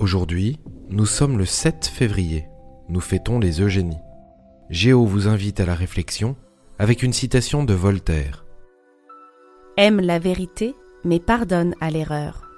Aujourd'hui, nous sommes le 7 février. Nous fêtons les Eugénies. Géo vous invite à la réflexion avec une citation de Voltaire. Aime la vérité, mais pardonne à l'erreur.